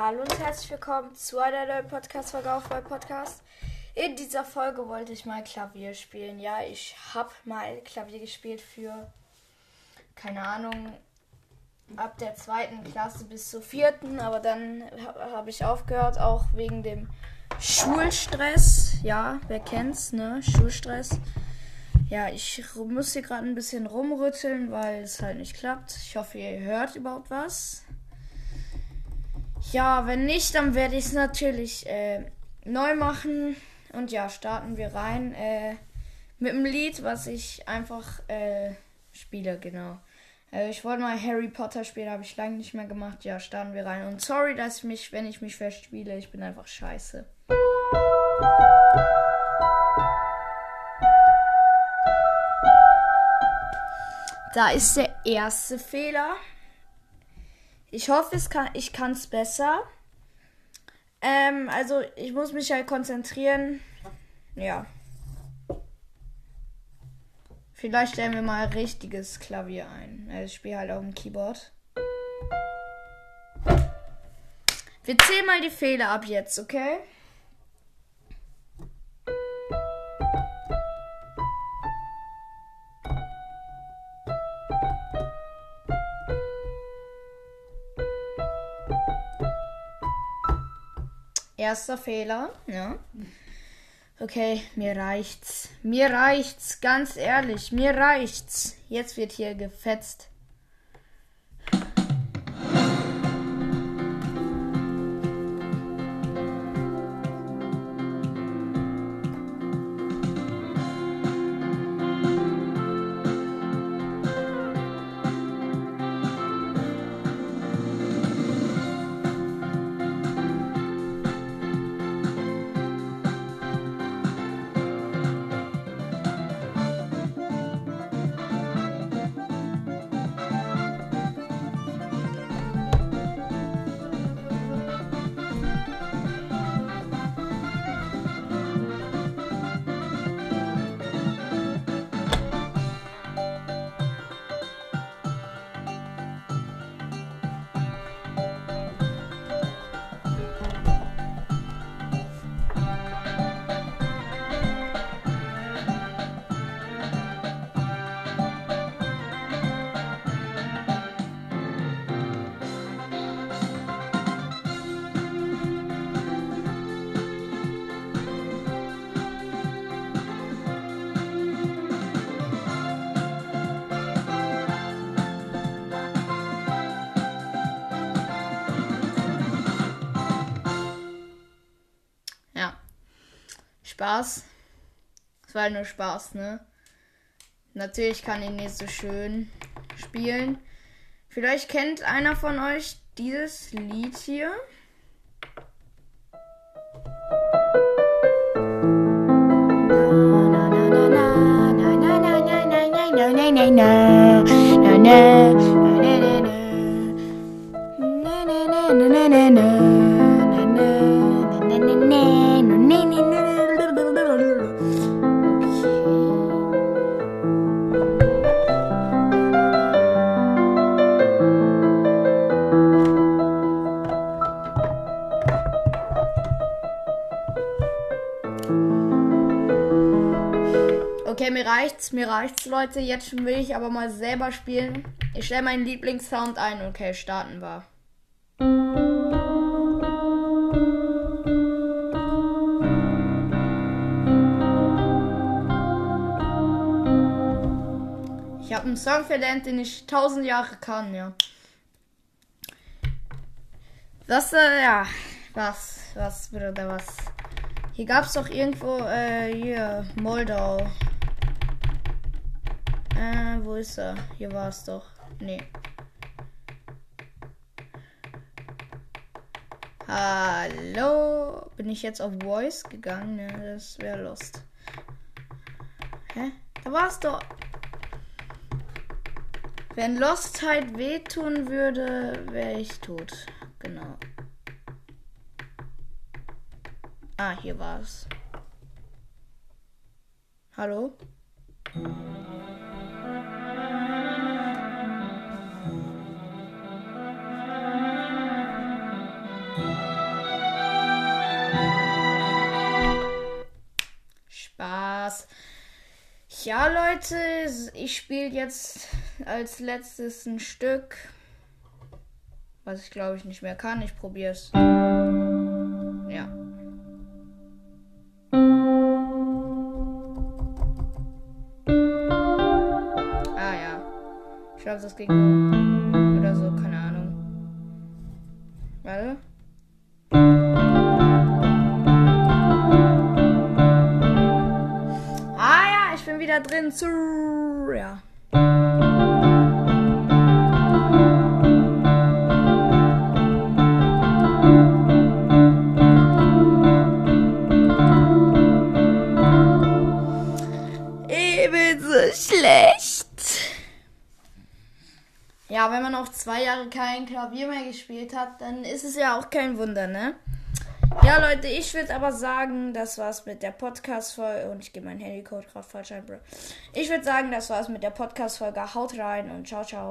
Hallo und herzlich willkommen zu einer neuen Podcast-Folge auf meinem Podcast. In dieser Folge wollte ich mal Klavier spielen. Ja, ich habe mal Klavier gespielt für, keine Ahnung, ab der zweiten Klasse bis zur vierten. Aber dann habe ich aufgehört, auch wegen dem Schulstress. Ja, wer kennt's, ne? Schulstress. Ja, ich muss hier gerade ein bisschen rumrütteln, weil es halt nicht klappt. Ich hoffe, ihr hört überhaupt was. Ja, wenn nicht, dann werde ich es natürlich äh, neu machen. Und ja, starten wir rein äh, mit einem Lied, was ich einfach äh, spiele, genau. Äh, ich wollte mal Harry Potter spielen, habe ich lange nicht mehr gemacht. Ja, starten wir rein. Und sorry, dass ich mich, wenn ich mich verspiele, ich bin einfach scheiße. Da ist der erste Fehler. Ich hoffe, es kann, ich kann es besser. Ähm, also ich muss mich halt konzentrieren. Ja. Vielleicht stellen wir mal ein richtiges Klavier ein. Ich spiele halt auf dem Keyboard. Wir zählen mal die Fehler ab jetzt, okay? Erster Fehler, ja. Okay, mir reicht's. Mir reicht's, ganz ehrlich, mir reicht's. Jetzt wird hier gefetzt. Spaß. Es war halt nur Spaß, ne? Natürlich kann ich nicht so schön spielen. Vielleicht kennt einer von euch dieses Lied hier. Na na na na reicht's, mir reicht's, Leute. Jetzt will ich aber mal selber spielen. Ich stelle meinen Lieblingssound ein. Okay, starten wir. Ich habe einen Song verlernt, den ich tausend Jahre kann, ja. Das, äh, ja. Was, was, Bruder, was? Hier gab's doch irgendwo, äh, hier, Moldau. Äh, wo ist er? Hier war es doch. Nee. Hallo? Bin ich jetzt auf Voice gegangen? Ne, das wäre lost. Hä? Da war es doch. Wenn Lost halt wehtun würde, wäre ich tot. Genau. Ah, hier war es. Hallo? Ja, Leute, ich spiele jetzt als letztes ein Stück, was ich glaube ich nicht mehr kann. Ich probiere es. Ja. Ah ja. Ich glaube, das ging oder so, keine Ahnung. Warte. Bin wieder drin zu. Ja. Ebenso schlecht. Ja, wenn man auch zwei Jahre kein Klavier mehr gespielt hat, dann ist es ja auch kein Wunder, ne? Ja, Leute, ich würde aber sagen, das war's mit der Podcast-Folge. Und ich gebe mein Handycode gerade falsch ein, Bro. Ich würde sagen, das war's mit der Podcast-Folge. Haut rein und ciao, ciao.